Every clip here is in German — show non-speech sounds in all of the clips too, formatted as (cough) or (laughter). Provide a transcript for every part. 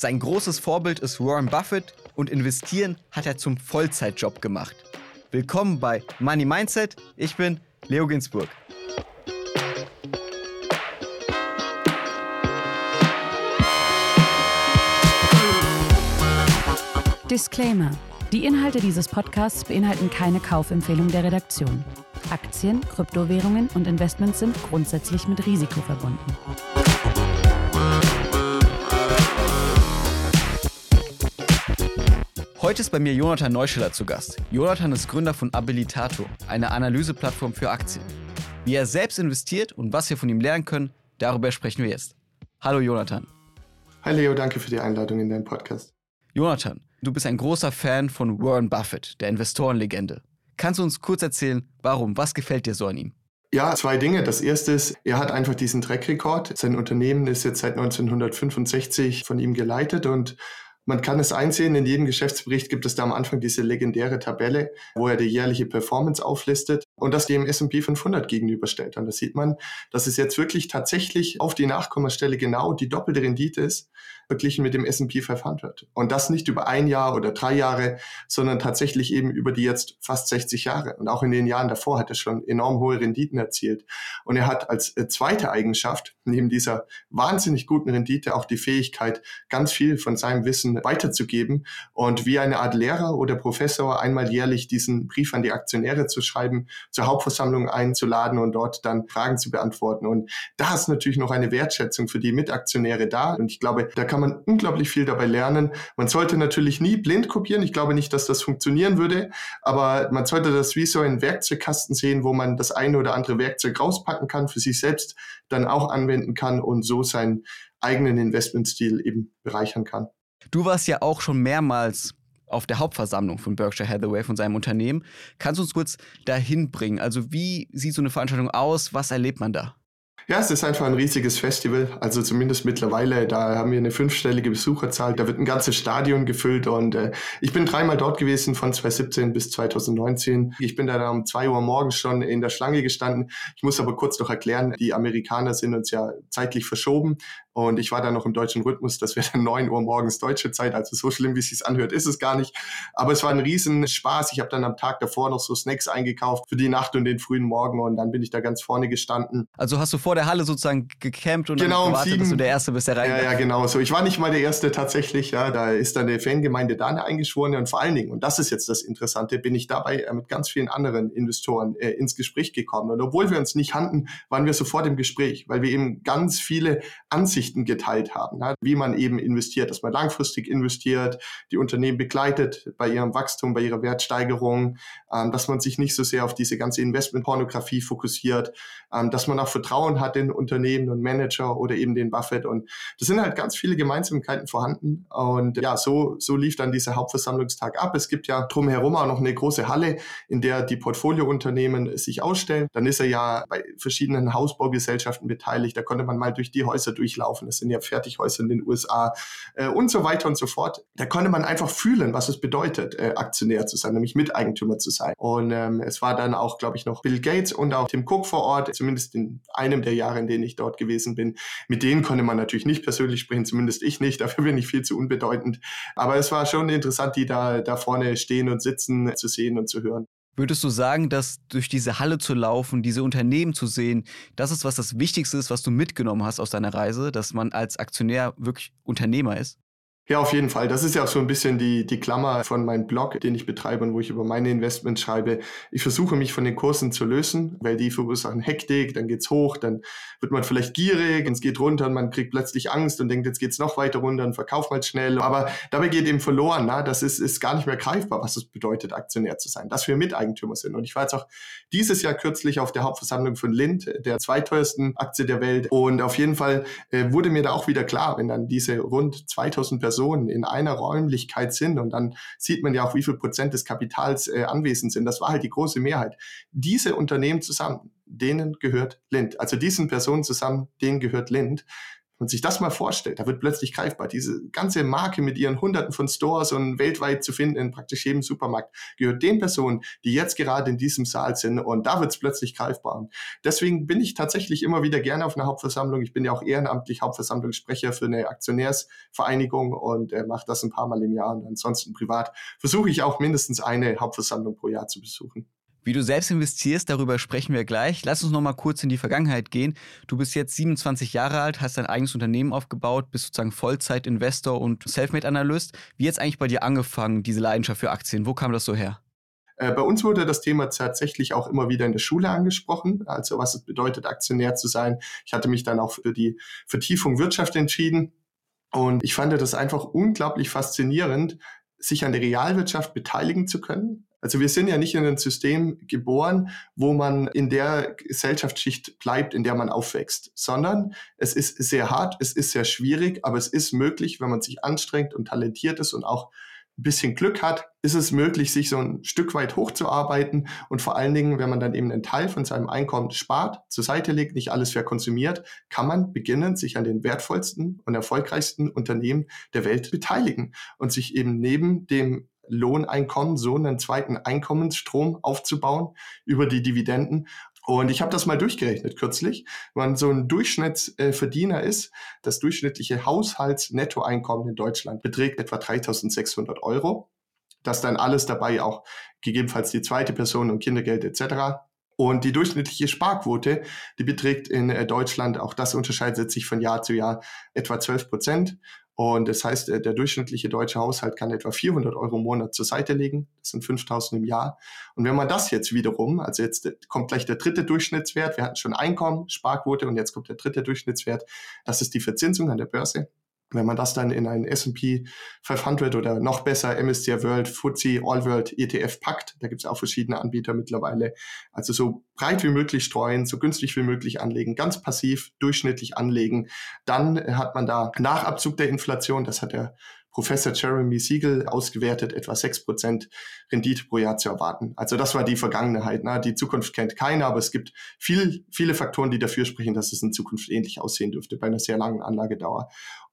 Sein großes Vorbild ist Warren Buffett und investieren hat er zum Vollzeitjob gemacht. Willkommen bei Money Mindset. Ich bin Leo Ginsburg. Disclaimer. Die Inhalte dieses Podcasts beinhalten keine Kaufempfehlung der Redaktion. Aktien, Kryptowährungen und Investments sind grundsätzlich mit Risiko verbunden. Heute ist bei mir Jonathan Neuscheller zu Gast. Jonathan ist Gründer von Abilitato, einer Analyseplattform für Aktien. Wie er selbst investiert und was wir von ihm lernen können, darüber sprechen wir jetzt. Hallo Jonathan. Hi Leo, danke für die Einladung in deinen Podcast. Jonathan, du bist ein großer Fan von Warren Buffett, der Investorenlegende. Kannst du uns kurz erzählen, warum? Was gefällt dir so an ihm? Ja, zwei Dinge. Das erste ist, er hat einfach diesen Track-Rekord. Sein Unternehmen ist jetzt seit 1965 von ihm geleitet und man kann es einsehen, in jedem Geschäftsbericht gibt es da am Anfang diese legendäre Tabelle, wo er die jährliche Performance auflistet und das dem S&P 500 gegenüberstellt. Und da sieht man, dass es jetzt wirklich tatsächlich auf die Nachkommastelle genau die doppelte Rendite ist, verglichen mit dem S&P 500. Und das nicht über ein Jahr oder drei Jahre, sondern tatsächlich eben über die jetzt fast 60 Jahre. Und auch in den Jahren davor hat er schon enorm hohe Renditen erzielt. Und er hat als äh, zweite Eigenschaft, neben dieser wahnsinnig guten Rendite, auch die Fähigkeit, ganz viel von seinem Wissen weiterzugeben und wie eine Art Lehrer oder Professor einmal jährlich diesen Brief an die Aktionäre zu schreiben, zur Hauptversammlung einzuladen und dort dann Fragen zu beantworten. Und da ist natürlich noch eine Wertschätzung für die Mitaktionäre da. Und ich glaube, da kann man unglaublich viel dabei lernen. Man sollte natürlich nie blind kopieren. Ich glaube nicht, dass das funktionieren würde, aber man sollte das wie so ein Werkzeugkasten sehen, wo man das eine oder andere Werkzeug rauspacken kann, für sich selbst dann auch anwenden kann und so seinen eigenen Investmentstil eben bereichern kann. Du warst ja auch schon mehrmals auf der Hauptversammlung von Berkshire Hathaway, von seinem Unternehmen. Kannst du uns kurz dahin bringen? Also wie sieht so eine Veranstaltung aus? Was erlebt man da? Ja, es ist einfach ein riesiges Festival. Also zumindest mittlerweile, da haben wir eine fünfstellige Besucherzahl. Da wird ein ganzes Stadion gefüllt und äh, ich bin dreimal dort gewesen von 2017 bis 2019. Ich bin da um zwei Uhr morgens schon in der Schlange gestanden. Ich muss aber kurz noch erklären, die Amerikaner sind uns ja zeitlich verschoben. Und ich war dann noch im deutschen Rhythmus, das wäre (laughs) dann 9 Uhr morgens deutsche Zeit. Also so schlimm, wie es sich anhört, ist es gar nicht. Aber es war ein riesen Spaß. Ich habe dann am Tag davor noch so Snacks eingekauft für die Nacht und den frühen Morgen und dann bin ich da ganz vorne gestanden. Also hast du vor der Halle sozusagen gecampt und genau, dann gewartet, dass du der Erste bist, der rein Ja, ja, genau. So, ich war nicht mal der Erste tatsächlich. Ja, da ist dann eine Fangemeinde da eine eingeschworene und vor allen Dingen, und das ist jetzt das Interessante, bin ich dabei äh, mit ganz vielen anderen Investoren äh, ins Gespräch gekommen. Und obwohl wir uns nicht kannten, waren wir sofort im Gespräch, weil wir eben ganz viele Ansichten geteilt haben ne? wie man eben investiert, dass man langfristig investiert, die Unternehmen begleitet bei ihrem Wachstum, bei ihrer Wertsteigerung, ähm, dass man sich nicht so sehr auf diese ganze Investmentpornografie fokussiert, ähm, dass man auch Vertrauen hat in Unternehmen und Manager oder eben den Buffett. Und das sind halt ganz viele Gemeinsamkeiten vorhanden. Und ja, so, so lief dann dieser Hauptversammlungstag ab. Es gibt ja drumherum auch noch eine große Halle, in der die Portfoliounternehmen sich ausstellen. Dann ist er ja bei verschiedenen Hausbaugesellschaften beteiligt. Da konnte man mal durch die Häuser durchlaufen. Das sind ja Fertighäuser in den USA äh, und so weiter und so fort. Da konnte man einfach fühlen, was es bedeutet, äh, Aktionär zu sein, nämlich Miteigentümer zu sein. Und ähm, es war dann auch, glaube ich, noch Bill Gates und auch Tim Cook vor Ort zumindest in einem der Jahre, in denen ich dort gewesen bin. Mit denen konnte man natürlich nicht persönlich sprechen, zumindest ich nicht, (laughs) dafür bin ich viel zu unbedeutend. Aber es war schon interessant, die da, da vorne stehen und sitzen, zu sehen und zu hören. Würdest du sagen, dass durch diese Halle zu laufen, diese Unternehmen zu sehen, das ist, was das Wichtigste ist, was du mitgenommen hast aus deiner Reise, dass man als Aktionär wirklich Unternehmer ist? Ja, auf jeden Fall. Das ist ja auch so ein bisschen die, die Klammer von meinem Blog, den ich betreibe und wo ich über meine Investments schreibe. Ich versuche mich von den Kursen zu lösen, weil die verursachen Hektik, dann geht's hoch, dann wird man vielleicht gierig, es geht runter und man kriegt plötzlich Angst und denkt, jetzt geht's noch weiter runter und verkauft mal schnell. Aber dabei geht eben verloren. Na? Das ist, ist gar nicht mehr greifbar, was es bedeutet, Aktionär zu sein, dass wir Miteigentümer sind. Und ich war jetzt auch dieses Jahr kürzlich auf der Hauptversammlung von Lind, der zweiteuersten Aktie der Welt. Und auf jeden Fall äh, wurde mir da auch wieder klar, wenn dann diese rund 2000 Personen Personen in einer Räumlichkeit sind und dann sieht man ja auch, wie viel Prozent des Kapitals äh, anwesend sind. Das war halt die große Mehrheit. Diese Unternehmen zusammen, denen gehört Lind. Also diesen Personen zusammen, denen gehört Lind Man sich das mal vorstellt, da wird plötzlich greifbar. Diese ganze Marke mit ihren Hunderten von Stores und weltweit zu finden in praktisch jedem Supermarkt gehört den Personen, die jetzt gerade in diesem Saal sind. Und da wird es plötzlich greifbar. Und deswegen bin ich tatsächlich immer wieder gerne auf einer Hauptversammlung. Ich bin ja auch ehrenamtlich Hauptversammlungssprecher für eine Aktionärsvereinigung und äh, mache das ein paar Mal im Jahr. Und ansonsten privat versuche ich auch mindestens eine Hauptversammlung pro Jahr zu besuchen. Wie du selbst investierst, darüber sprechen wir gleich. Lass uns noch mal kurz in die Vergangenheit gehen. Du bist jetzt 27 Jahre alt, hast dein eigenes Unternehmen aufgebaut, bist sozusagen Vollzeit-Investor und Selfmade-Analyst. Wie jetzt eigentlich bei dir angefangen, diese Leidenschaft für Aktien? Wo kam das so her? Äh, bei uns wurde das Thema tatsächlich auch immer wieder in der Schule angesprochen, also was es bedeutet, Aktionär zu sein. Ich hatte mich dann auch für die Vertiefung Wirtschaft entschieden und ich fand das einfach unglaublich faszinierend, sich an der Realwirtschaft beteiligen zu können, also wir sind ja nicht in ein System geboren, wo man in der Gesellschaftsschicht bleibt, in der man aufwächst, sondern es ist sehr hart, es ist sehr schwierig, aber es ist möglich, wenn man sich anstrengt und talentiert ist und auch ein bisschen Glück hat, ist es möglich, sich so ein Stück weit hochzuarbeiten und vor allen Dingen, wenn man dann eben einen Teil von seinem Einkommen spart, zur Seite legt, nicht alles verkonsumiert, kann man beginnen, sich an den wertvollsten und erfolgreichsten Unternehmen der Welt beteiligen und sich eben neben dem Lohneinkommen, so einen zweiten Einkommensstrom aufzubauen über die Dividenden. Und ich habe das mal durchgerechnet kürzlich. Wenn man so ein Durchschnittsverdiener ist, das durchschnittliche Haushaltsnettoeinkommen in Deutschland beträgt etwa 3600 Euro. Das dann alles dabei auch gegebenenfalls die zweite Person und Kindergeld etc. Und die durchschnittliche Sparquote, die beträgt in äh, Deutschland, auch das unterscheidet sich von Jahr zu Jahr, etwa 12 Prozent. Und das heißt, der durchschnittliche deutsche Haushalt kann etwa 400 Euro im Monat zur Seite legen. Das sind 5000 im Jahr. Und wenn man das jetzt wiederum, also jetzt kommt gleich der dritte Durchschnittswert, wir hatten schon Einkommen, Sparquote und jetzt kommt der dritte Durchschnittswert, das ist die Verzinsung an der Börse. Wenn man das dann in einen S&P 500 oder noch besser MSCI World, FTSE All World ETF packt, da gibt es auch verschiedene Anbieter mittlerweile, also so breit wie möglich streuen, so günstig wie möglich anlegen, ganz passiv, durchschnittlich anlegen, dann hat man da nach Abzug der Inflation, das hat der Professor Jeremy Siegel ausgewertet, etwa 6% Rendite pro Jahr zu erwarten. Also das war die Vergangenheit. Ne? Die Zukunft kennt keiner, aber es gibt viel, viele Faktoren, die dafür sprechen, dass es in Zukunft ähnlich aussehen dürfte bei einer sehr langen Anlagedauer.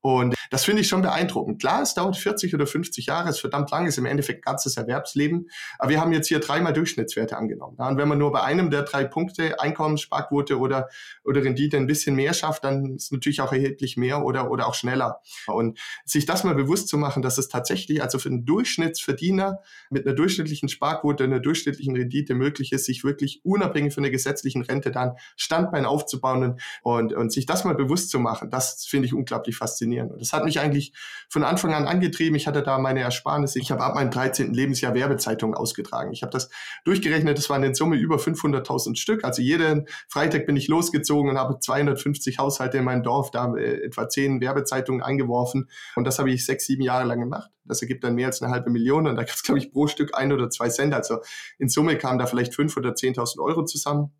Und das finde ich schon beeindruckend. Klar, es dauert 40 oder 50 Jahre, ist verdammt lang, ist im Endeffekt ganzes Erwerbsleben. Aber wir haben jetzt hier dreimal Durchschnittswerte angenommen. Und wenn man nur bei einem der drei Punkte, Einkommenssparquote oder, oder Rendite ein bisschen mehr schafft, dann ist natürlich auch erheblich mehr oder, oder auch schneller. Und sich das mal bewusst zu machen, dass es tatsächlich, also für einen Durchschnittsverdiener mit einer durchschnittlichen Sparquote, einer durchschnittlichen Rendite möglich ist, sich wirklich unabhängig von der gesetzlichen Rente dann Standbein aufzubauen und, und sich das mal bewusst zu machen, das finde ich unglaublich faszinierend funktionieren. Und das hat mich eigentlich von Anfang an angetrieben. Ich hatte da meine Ersparnisse. Ich habe ab meinem 13. Lebensjahr Werbezeitungen ausgetragen. Ich habe das durchgerechnet. Das waren in Summe über 500.000 Stück. Also jeden Freitag bin ich losgezogen und habe 250 Haushalte in meinem Dorf da äh, etwa zehn Werbezeitungen eingeworfen. Und das habe ich sechs, sieben Jahre lang gemacht. Das ergibt dann mehr als eine halbe Million. Und da gab es, glaube ich, pro Stück ein oder zwei Cent. Also in Summe kamen da vielleicht fünf oder 10.000 Euro zusammen.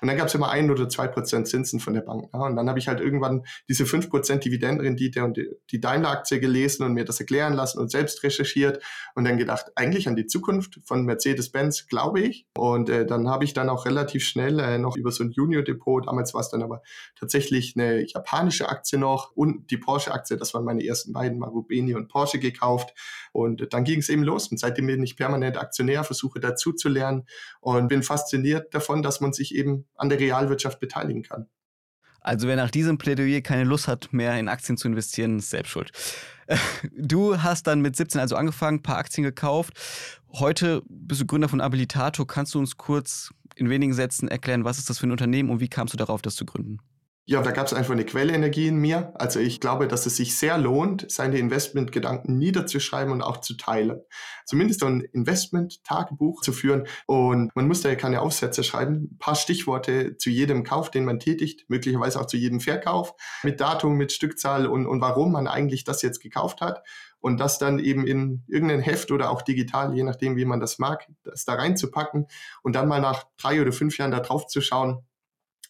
Und dann gab es immer ein oder zwei Prozent Zinsen von der Bank. Ja. Und dann habe ich halt irgendwann diese fünf Prozent Dividendenrendite und die, Daimler-Aktie gelesen und mir das erklären lassen und selbst recherchiert und dann gedacht, eigentlich an die Zukunft von Mercedes-Benz glaube ich. Und äh, dann habe ich dann auch relativ schnell äh, noch über so ein Junior-Depot, damals war es dann aber tatsächlich eine japanische Aktie noch und die Porsche-Aktie, das waren meine ersten beiden, Marubeni und Porsche gekauft. Und dann ging es eben los. Und seitdem bin ich permanent Aktionär, versuche dazu zu lernen und bin fasziniert davon, dass man sich eben an der Realwirtschaft beteiligen kann. Also wer nach diesem Plädoyer keine Lust hat, mehr in Aktien zu investieren, ist selbst schuld. (laughs) Du hast dann mit 17 also angefangen, ein paar Aktien gekauft. Heute bist du Gründer von Abilitato. Kannst du uns kurz in wenigen Sätzen erklären, was ist das für ein Unternehmen und wie kamst du darauf, das zu gründen? Ja, da gab es einfach eine Quellenergie in mir. Also ich glaube, dass es sich sehr lohnt, seine Investmentgedanken niederzuschreiben und auch zu teilen. Zumindest ein Investment-Tagebuch zu führen. Und man muss da ja keine Aufsätze schreiben. Ein paar Stichworte zu jedem Kauf, den man tätigt, möglicherweise auch zu jedem Verkauf, mit Datum, mit Stückzahl und, und warum man eigentlich das jetzt gekauft hat. Und das dann eben in irgendein Heft oder auch digital, je nachdem, wie man das mag, das da reinzupacken und dann mal nach drei oder fünf Jahren da drauf zu schauen,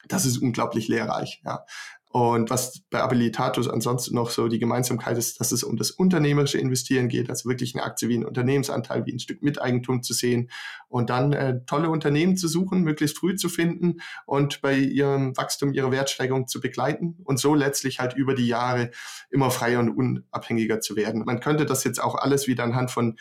das ist unglaublich lehrreich. Ja. Und was bei Abilitatus ansonsten noch so die Gemeinsamkeit ist, dass es um das unternehmerische Investieren geht, also wirklich eine Aktie wie ein Unternehmensanteil, wie ein Stück Miteigentum zu sehen und dann äh, tolle Unternehmen zu suchen, möglichst früh zu finden und bei ihrem Wachstum, ihrer Wertsteigerung zu begleiten und so letztlich halt über die Jahre immer freier und unabhängiger zu werden. Man könnte das jetzt auch alles wieder anhand von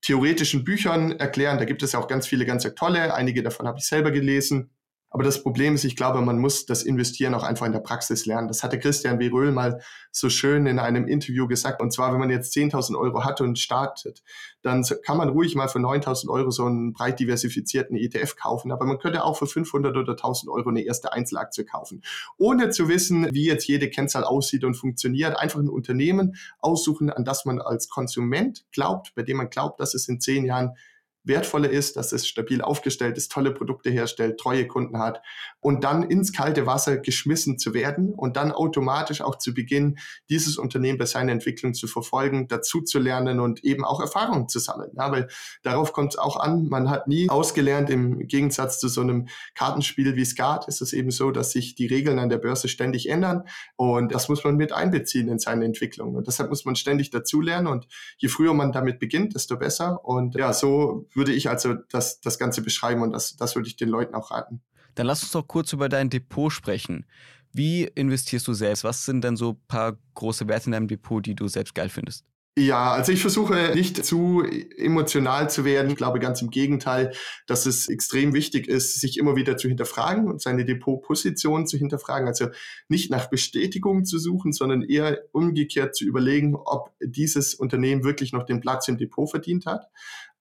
theoretischen Büchern erklären. Da gibt es ja auch ganz viele ganz tolle. Einige davon habe ich selber gelesen. Aber das Problem ist, ich glaube, man muss das Investieren auch einfach in der Praxis lernen. Das hatte Christian W. Röhl mal so schön in einem Interview gesagt. Und zwar, wenn man jetzt 10.000 Euro hat und startet, dann kann man ruhig mal für 9.000 Euro so einen breit diversifizierten ETF kaufen. Aber man könnte auch für 500 oder 1.000 Euro eine erste Einzelaktie kaufen. Ohne zu wissen, wie jetzt jede Kennzahl aussieht und funktioniert. Einfach ein Unternehmen aussuchen, an das man als Konsument glaubt, bei dem man glaubt, dass es in zehn Jahren wertvoller ist, dass es stabil aufgestellt ist, tolle Produkte herstellt, treue Kunden hat und dann ins kalte Wasser geschmissen zu werden und dann automatisch auch zu beginnen, dieses Unternehmen bei seiner Entwicklung zu verfolgen, dazu zu lernen und eben auch Erfahrungen zu sammeln. Ja, weil darauf kommt es auch an, man hat nie ausgelernt, im Gegensatz zu so einem Kartenspiel wie Skat ist es eben so, dass sich die Regeln an der Börse ständig ändern und das muss man mit einbeziehen in seine Entwicklung. Und deshalb muss man ständig dazulernen und je früher man damit beginnt, desto besser. Und ja, so würde ich also das, das Ganze beschreiben und das, das würde ich den Leuten auch raten. Dann lass uns doch kurz über dein Depot sprechen. Wie investierst du selbst? Was sind denn so ein paar große Werte in deinem Depot, die du selbst geil findest? Ja, also ich versuche nicht zu emotional zu werden. Ich glaube ganz im Gegenteil, dass es extrem wichtig ist, sich immer wieder zu hinterfragen und seine Depotposition zu hinterfragen. Also nicht nach Bestätigung zu suchen, sondern eher umgekehrt zu überlegen, ob dieses Unternehmen wirklich noch den Platz im Depot verdient hat.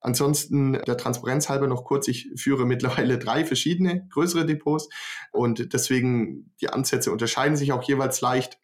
Ansonsten der Transparenz halber noch kurz, ich führe mittlerweile drei verschiedene größere Depots und deswegen die Ansätze unterscheiden sich auch jeweils leicht.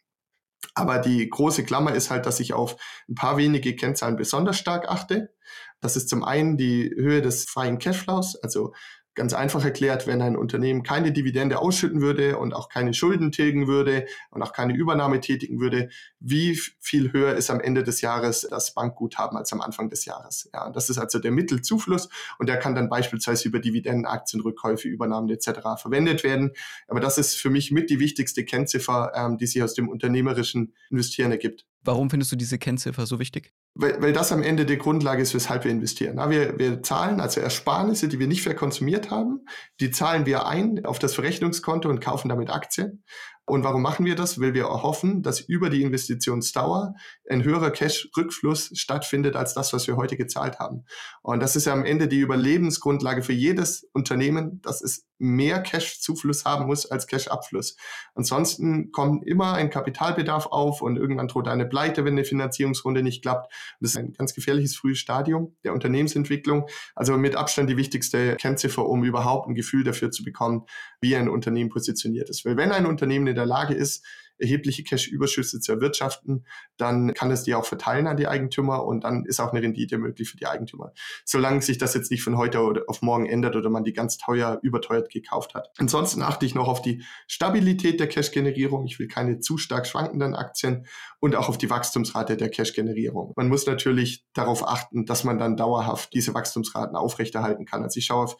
Aber die große Klammer ist halt, dass ich auf ein paar wenige Kennzahlen besonders stark achte. Das ist zum einen die Höhe des freien Cashflows, also Ganz einfach erklärt, wenn ein Unternehmen keine Dividende ausschütten würde und auch keine Schulden tilgen würde und auch keine Übernahme tätigen würde, wie viel höher ist am Ende des Jahres das Bankguthaben als am Anfang des Jahres. Ja, das ist also der Mittelzufluss und der kann dann beispielsweise über Dividenden, Aktienrückkäufe, Übernahmen etc. verwendet werden. Aber das ist für mich mit die wichtigste Kennziffer, ähm, die sich aus dem unternehmerischen Investieren ergibt. Warum findest du diese Kennziffer so wichtig? Weil, weil das am Ende die Grundlage ist, weshalb wir investieren. Wir, wir zahlen also Ersparnisse, die wir nicht verkonsumiert haben, die zahlen wir ein auf das Verrechnungskonto und kaufen damit Aktien. Und warum machen wir das? Weil wir erhoffen, dass über die Investitionsdauer ein höherer Cash-Rückfluss stattfindet als das, was wir heute gezahlt haben. Und das ist ja am Ende die Überlebensgrundlage für jedes Unternehmen, dass es mehr Cash-Zufluss haben muss als Cash-Abfluss. Ansonsten kommt immer ein Kapitalbedarf auf und irgendwann droht eine Pleite, wenn eine Finanzierungsrunde nicht klappt. Das ist ein ganz gefährliches frühes Stadium der Unternehmensentwicklung. Also mit Abstand die wichtigste Kennziffer, um überhaupt ein Gefühl dafür zu bekommen, wie ein Unternehmen positioniert ist. Weil wenn ein Unternehmen der Lage ist, erhebliche Cash-Überschüsse zu erwirtschaften, dann kann es die auch verteilen an die Eigentümer und dann ist auch eine Rendite möglich für die Eigentümer. Solange sich das jetzt nicht von heute auf morgen ändert oder man die ganz teuer, überteuert gekauft hat. Ansonsten achte ich noch auf die Stabilität der Cash-Generierung. Ich will keine zu stark schwankenden Aktien und auch auf die Wachstumsrate der Cash-Generierung. Man muss natürlich darauf achten, dass man dann dauerhaft diese Wachstumsraten aufrechterhalten kann. Also ich schaue auf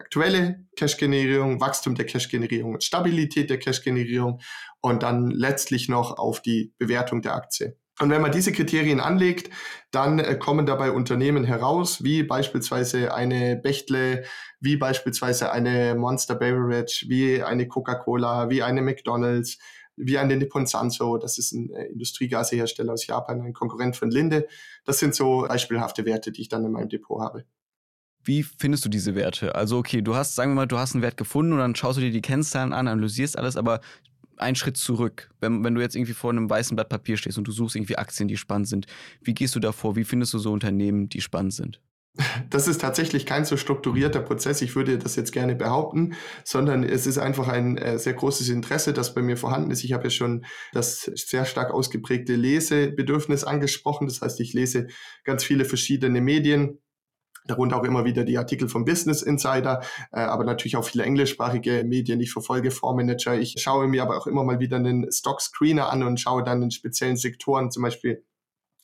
aktuelle Cash-Generierung, Wachstum der Cash-Generierung, Stabilität der Cash-Generierung und dann letztlich noch auf die Bewertung der Aktie. Und wenn man diese Kriterien anlegt, dann äh, kommen dabei Unternehmen heraus, wie beispielsweise eine Bechtle, wie beispielsweise eine Monster Beverage, wie eine Coca-Cola, wie eine McDonald's, wie eine Nippon Sanso, das ist ein äh, Industriegasehersteller aus Japan, ein Konkurrent von Linde. Das sind so beispielhafte Werte, die ich dann in meinem Depot habe. Wie findest du diese Werte? Also, okay, du hast, sagen wir mal, du hast einen Wert gefunden und dann schaust du dir die Kennzahlen an, analysierst alles, aber einen Schritt zurück. Wenn, wenn du jetzt irgendwie vor einem weißen Blatt Papier stehst und du suchst irgendwie Aktien, die spannend sind, wie gehst du da vor? Wie findest du so Unternehmen, die spannend sind? Das ist tatsächlich kein so strukturierter Prozess, ich würde das jetzt gerne behaupten, sondern es ist einfach ein äh, sehr großes Interesse, das bei mir vorhanden ist. Ich habe ja schon das sehr stark ausgeprägte Lesebedürfnis angesprochen. Das heißt, ich lese ganz viele verschiedene Medien, darunter auch immer wieder die Artikel vom Business Insider, äh, aber natürlich auch viele englischsprachige Medien. Ich verfolge Fondsmanager. Ich schaue mir aber auch immer mal wieder einen Stock Screener an und schaue dann in speziellen Sektoren, zum Beispiel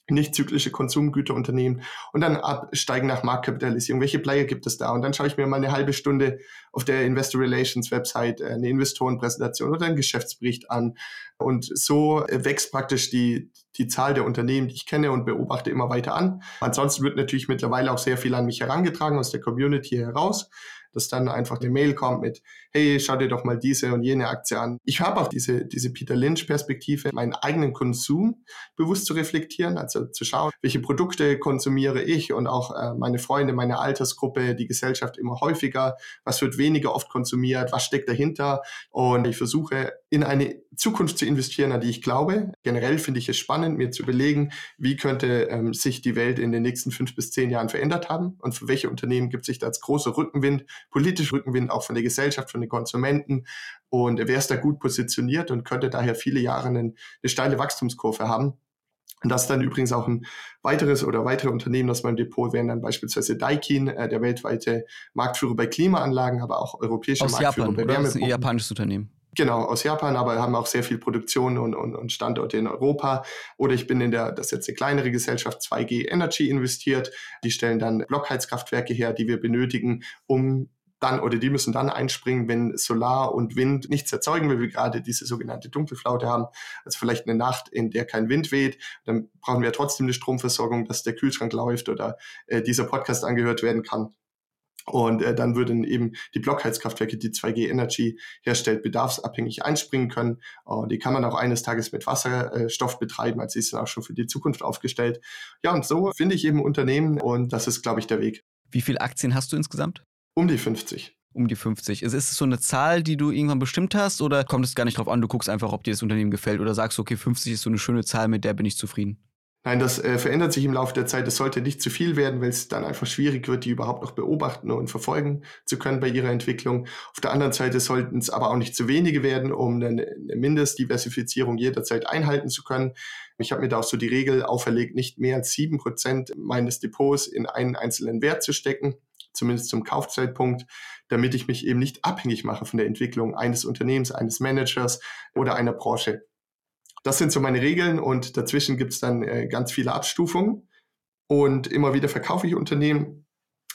nicht zyklische Konsumgüterunternehmen und dann absteigen nach Marktkapitalisierung. Welche Player gibt es da? Und dann schaue ich mir mal eine halbe Stunde auf der Investor Relations Website äh, eine Investorenpräsentation oder einen Geschäftsbericht an. Und so wächst praktisch die, die Zahl der Unternehmen, die ich kenne und beobachte, immer weiter an. Ansonsten wird natürlich mittlerweile auch sehr viel an mich herangetragen aus der Community heraus dass dann einfach eine Mail kommt mit, hey, schau dir doch mal diese und jene Aktie an. Ich habe auch diese, diese Peter Lynch-Perspektive, meinen eigenen Konsum bewusst zu reflektieren, also zu schauen, welche Produkte konsumiere ich und auch äh, meine Freunde, meine Altersgruppe, die Gesellschaft immer häufiger, was wird weniger oft konsumiert, was steckt dahinter und ich versuche in eine Zukunft zu investieren, an die ich glaube. Generell finde ich es spannend, mir zu überlegen, wie könnte ähm, sich die Welt in den nächsten fünf bis zehn Jahren verändert haben und für welche Unternehmen gibt sich da als großer Rückenwind politisch Rückenwind auch von der Gesellschaft, von den Konsumenten. Und wer ist da gut positioniert und könnte daher viele Jahre eine, eine steile Wachstumskurve haben. Und das ist dann übrigens auch ein weiteres oder weitere Unternehmen aus meinem Depot wären dann beispielsweise Daikin, äh, der weltweite Marktführer bei Klimaanlagen, aber auch europäische aus Marktführer Japan, bei Wärmepumpen. Das ist ein japanisches Unternehmen. Genau, aus Japan, aber haben auch sehr viel Produktion und, und, und Standorte in Europa. Oder ich bin in der, das ist jetzt eine kleinere Gesellschaft, 2G Energy investiert. Die stellen dann Blockheizkraftwerke her, die wir benötigen, um dann oder die müssen dann einspringen, wenn Solar und Wind nichts erzeugen, weil wir gerade diese sogenannte Dunkelflaute haben. Also vielleicht eine Nacht, in der kein Wind weht. Dann brauchen wir trotzdem eine Stromversorgung, dass der Kühlschrank läuft oder äh, dieser Podcast angehört werden kann. Und äh, dann würden eben die Blockheizkraftwerke, die 2G Energy herstellt, bedarfsabhängig einspringen können. Und die kann man auch eines Tages mit Wasserstoff betreiben, als ist dann auch schon für die Zukunft aufgestellt. Ja, und so finde ich eben Unternehmen und das ist, glaube ich, der Weg. Wie viele Aktien hast du insgesamt? Um die 50. Um die 50. Ist, ist es so eine Zahl, die du irgendwann bestimmt hast oder kommt es gar nicht drauf an, du guckst einfach, ob dir das Unternehmen gefällt oder sagst, okay, 50 ist so eine schöne Zahl, mit der bin ich zufrieden? Nein, das äh, verändert sich im Laufe der Zeit. Es sollte nicht zu viel werden, weil es dann einfach schwierig wird, die überhaupt noch beobachten und verfolgen zu können bei ihrer Entwicklung. Auf der anderen Seite sollten es aber auch nicht zu wenige werden, um eine, eine Mindestdiversifizierung jederzeit einhalten zu können. Ich habe mir da auch so die Regel auferlegt, nicht mehr als sieben Prozent meines Depots in einen einzelnen Wert zu stecken zumindest zum Kaufzeitpunkt, damit ich mich eben nicht abhängig mache von der Entwicklung eines Unternehmens, eines Managers oder einer Branche. Das sind so meine Regeln und dazwischen gibt es dann äh, ganz viele Abstufungen. Und immer wieder verkaufe ich Unternehmen,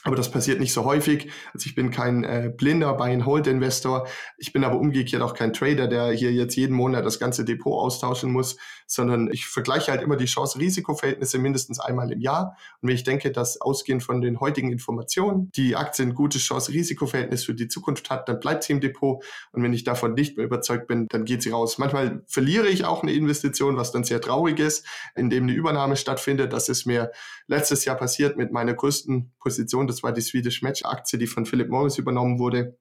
aber das passiert nicht so häufig. Also ich bin kein äh, blinder Buy-and-Hold-Investor. Ich bin aber umgekehrt auch kein Trader, der hier jetzt jeden Monat das ganze Depot austauschen muss, sondern ich vergleiche halt immer die Chance-Risiko-Verhältnisse mindestens einmal im Jahr. Und wenn ich denke, dass ausgehend von den heutigen Informationen die Aktie ein gutes Chance-Risiko-Verhältnis für die Zukunft hat, dann bleibt sie im Depot. Und wenn ich davon nicht mehr überzeugt bin, dann geht sie raus. Manchmal verliere ich auch eine Investition, was dann sehr traurig ist, indem eine Übernahme stattfindet. Das ist mir letztes Jahr passiert mit meiner größten Position das war die Swedish Match Aktie, die von Philip Morris übernommen wurde.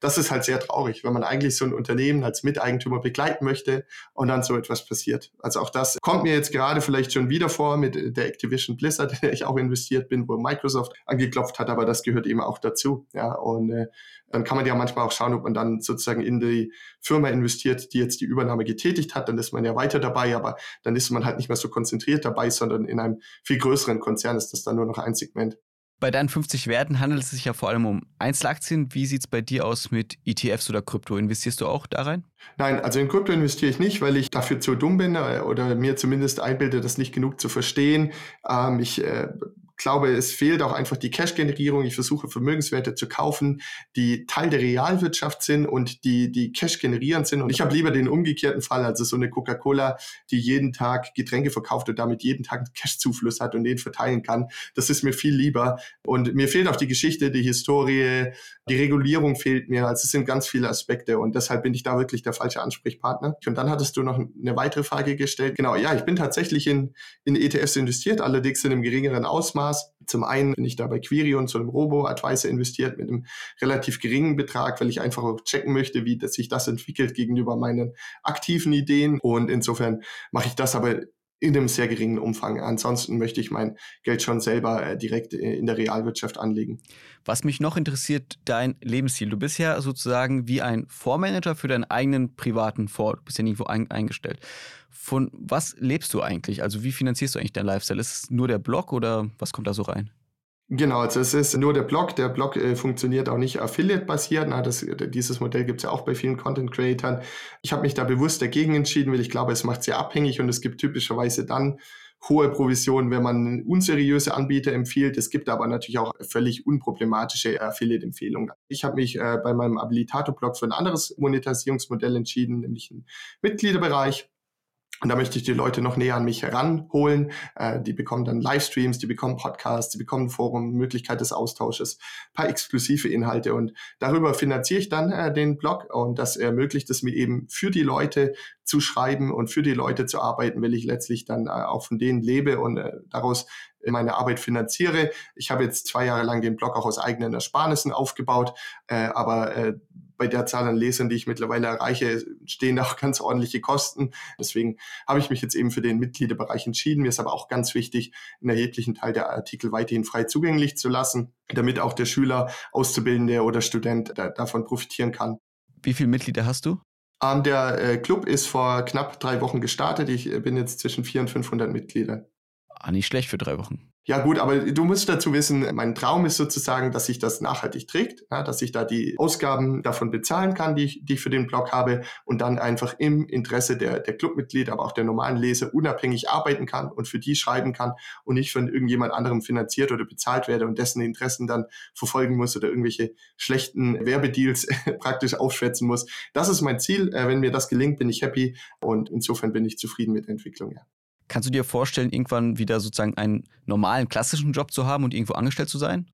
Das ist halt sehr traurig, wenn man eigentlich so ein Unternehmen als Miteigentümer begleiten möchte und dann so etwas passiert. Also auch das kommt mir jetzt gerade vielleicht schon wieder vor mit der Activision Blizzard, in der ich auch investiert bin, wo Microsoft angeklopft hat, aber das gehört eben auch dazu. Ja, und äh, dann kann man ja manchmal auch schauen, ob man dann sozusagen in die Firma investiert, die jetzt die Übernahme getätigt hat. Dann ist man ja weiter dabei, aber dann ist man halt nicht mehr so konzentriert dabei, sondern in einem viel größeren Konzern ist das dann nur noch ein Segment. Bei deinen 50 Werten handelt es sich ja vor allem um Einzelaktien. Wie sieht es bei dir aus mit ETFs oder Krypto? Investierst du auch da rein? Nein, also in Krypto investiere ich nicht, weil ich dafür zu dumm bin äh, oder mir zumindest einbilde, das nicht genug zu verstehen. Ähm, ich äh, glaube, es fehlt auch einfach die Cash-Generierung. Ich versuche Vermögenswerte zu kaufen, die Teil der Realwirtschaft sind und die, die Cash generierend sind. Und ich habe lieber den umgekehrten Fall, also so eine Coca-Cola, die jeden Tag Getränke verkauft und damit jeden Tag einen Cash-Zufluss hat und den verteilen kann. Das ist mir viel lieber. Und mir fehlt auch die Geschichte, die Historie, die Regulierung fehlt mir. Also es sind ganz viele Aspekte und deshalb bin ich da wirklich der falsche Ansprechpartner. Und dann hattest du noch eine weitere Frage gestellt. Genau, ja, ich bin tatsächlich in, in ETFs investiert, allerdings in einem geringeren Ausmaß. Zum einen bin ich da bei Quirion zu einem Robo-Advisor investiert mit einem relativ geringen Betrag, weil ich einfach auch checken möchte, wie sich das entwickelt gegenüber meinen aktiven Ideen. Und insofern mache ich das aber in einem sehr geringen Umfang. Ansonsten möchte ich mein Geld schon selber äh, direkt äh, in der Realwirtschaft anlegen. Was mich noch interessiert, dein Lebensziel. Du bist ja sozusagen wie ein Fondsmanager für deinen eigenen privaten Fonds. Du bist ja nirgendwo ein eingestellt. Von was lebst du eigentlich? Also wie finanzierst du eigentlich dein Lifestyle? Ist es nur der Blog oder was kommt da so rein? Genau, also es ist nur der Blog. Der Blog äh, funktioniert auch nicht affiliate-basiert. Dieses Modell gibt es ja auch bei vielen Content-Creatern. Ich habe mich da bewusst dagegen entschieden, weil ich glaube, es macht sehr abhängig und es gibt typischerweise dann hohe Provisionen, wenn man unseriöse Anbieter empfiehlt. Es gibt aber natürlich auch völlig unproblematische Affiliate-Empfehlungen. Ich habe mich äh, bei meinem Habilitator-Blog für ein anderes Monetarisierungsmodell entschieden, nämlich einen Mitgliederbereich. Und da möchte ich die Leute noch näher an mich heranholen. Äh, die bekommen dann Livestreams, die bekommen Podcasts, die bekommen Forum, Möglichkeit des Austausches, paar exklusive Inhalte. Und darüber finanziere ich dann äh, den Blog. Und das ermöglicht es mir eben für die Leute zu schreiben und für die Leute zu arbeiten, weil ich letztlich dann äh, auch von denen lebe und äh, daraus meine Arbeit finanziere. Ich habe jetzt zwei Jahre lang den Blog auch aus eigenen Ersparnissen aufgebaut, äh, aber äh, bei der Zahl an Lesern, die ich mittlerweile erreiche, stehen auch ganz ordentliche Kosten. Deswegen habe ich mich jetzt eben für den Mitgliederbereich entschieden. Mir ist aber auch ganz wichtig, einen erheblichen Teil der Artikel weiterhin frei zugänglich zu lassen, damit auch der Schüler, Auszubildende oder Student da, davon profitieren kann. Wie viele Mitglieder hast du? Ähm, der äh, Club ist vor knapp drei Wochen gestartet. Ich äh, bin jetzt zwischen 400 und 500 Mitgliedern. Ah, nicht schlecht für drei Wochen. Ja gut, aber du musst dazu wissen, mein Traum ist sozusagen, dass sich das nachhaltig trägt, ja, dass ich da die Ausgaben davon bezahlen kann, die ich, die ich für den Blog habe und dann einfach im Interesse der, der Clubmitglieder, aber auch der normalen Leser unabhängig arbeiten kann und für die schreiben kann und nicht von irgendjemand anderem finanziert oder bezahlt werde und dessen Interessen dann verfolgen muss oder irgendwelche schlechten Werbedeals (laughs) praktisch aufschwätzen muss. Das ist mein Ziel. Äh, wenn mir das gelingt, bin ich happy und insofern bin ich zufrieden mit der Entwicklung. Ja. Kannst du dir vorstellen, irgendwann wieder sozusagen einen normalen, klassischen Job zu haben und irgendwo angestellt zu sein?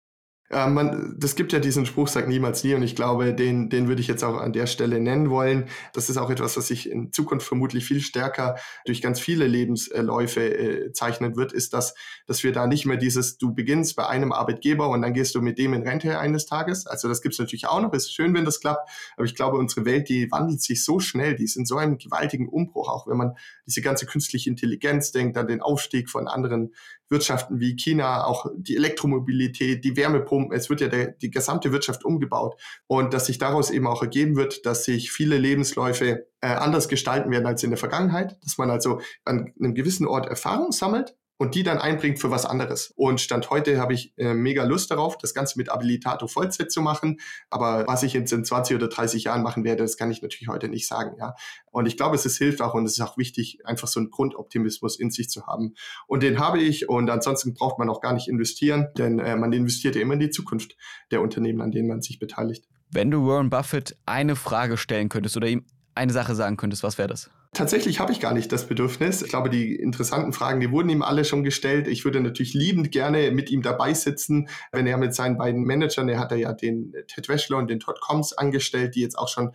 Ja, man, das gibt ja diesen Spruch, sag niemals nie, und ich glaube, den, den würde ich jetzt auch an der Stelle nennen wollen. Das ist auch etwas, was sich in Zukunft vermutlich viel stärker durch ganz viele Lebensläufe äh, zeichnen wird, ist, dass, dass wir da nicht mehr dieses, du beginnst bei einem Arbeitgeber und dann gehst du mit dem in Rente eines Tages. Also das gibt's natürlich auch noch, ist schön, wenn das klappt, aber ich glaube, unsere Welt, die wandelt sich so schnell, die ist in so einem gewaltigen Umbruch, auch wenn man diese ganze künstliche Intelligenz denkt, an den Aufstieg von anderen Wirtschaften wie China, auch die Elektromobilität, die Wärmepumpen. Es wird ja der, die gesamte Wirtschaft umgebaut. Und dass sich daraus eben auch ergeben wird, dass sich viele Lebensläufe äh, anders gestalten werden als in der Vergangenheit. Dass man also an einem gewissen Ort Erfahrung sammelt und die dann einbringt für was anderes. Und Stand heute habe ich äh, mega Lust darauf, das Ganze mit Habilitato Vollzeit zu machen. Aber was ich jetzt in 20 oder 30 Jahren machen werde, das kann ich natürlich heute nicht sagen. Ja. Und ich glaube, es ist hilft auch und es ist auch wichtig, einfach so einen Grundoptimismus in sich zu haben. Und den habe ich und ansonsten braucht man auch gar nicht investieren, denn äh, man investiert ja immer in die Zukunft der Unternehmen, an denen man sich beteiligt. Wenn du Warren Buffett eine Frage stellen könntest oder ihm eine Sache sagen könntest, was wäre das? Tatsächlich habe ich gar nicht das Bedürfnis. Ich glaube, die interessanten Fragen, die wurden ihm alle schon gestellt. Ich würde natürlich liebend gerne mit ihm dabei sitzen, wenn er mit seinen beiden Managern, er hat ja den Ted Weschler und den Todd Combs angestellt, die jetzt auch schon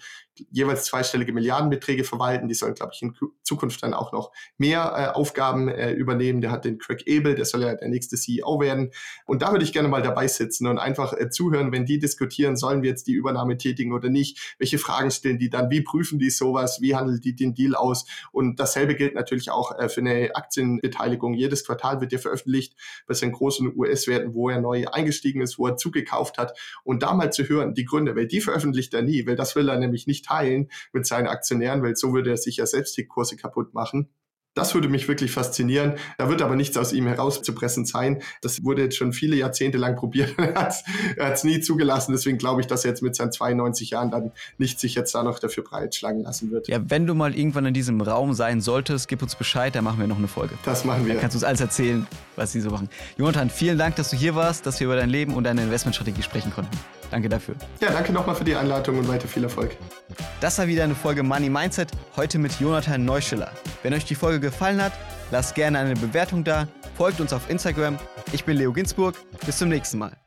jeweils zweistellige Milliardenbeträge verwalten. Die sollen, glaube ich, in Zukunft dann auch noch mehr äh, Aufgaben äh, übernehmen. Der hat den Craig Abel, der soll ja der nächste CEO werden. Und da würde ich gerne mal dabei sitzen und einfach äh, zuhören, wenn die diskutieren, sollen wir jetzt die Übernahme tätigen oder nicht? Welche Fragen stellen die dann? Wie prüfen die sowas? Wie handeln die den Deal aus? Und dasselbe gilt natürlich auch äh, für eine Aktienbeteiligung. Jedes Quartal wird ja veröffentlicht bei seinen großen US-Werten, wo er neu eingestiegen ist, wo er zugekauft hat. Und da mal zu hören, die Gründe, weil die veröffentlicht er nie, weil das will er nämlich nicht teilen mit seinen Aktionären, weil so würde er sich ja selbst die Kurse kaputt machen. Das würde mich wirklich faszinieren. Da wird aber nichts aus ihm herauszupressen sein. Das wurde jetzt schon viele Jahrzehnte lang probiert. (laughs) er hat es nie zugelassen. Deswegen glaube ich, dass er jetzt mit seinen 92 Jahren dann nicht sich jetzt da noch dafür breitschlagen lassen wird. Ja, wenn du mal irgendwann in diesem Raum sein solltest, gib uns Bescheid, dann machen wir noch eine Folge. Das machen wir. Dann kannst du uns alles erzählen, was sie so machen. Jonathan, vielen Dank, dass du hier warst, dass wir über dein Leben und deine Investmentstrategie sprechen konnten. Danke dafür. Ja, danke nochmal für die Einladung und weiter viel Erfolg. Das war wieder eine Folge Money Mindset, heute mit Jonathan Neuschiller. Wenn euch die Folge gefallen hat, lasst gerne eine Bewertung da, folgt uns auf Instagram. Ich bin Leo Ginsburg. Bis zum nächsten Mal.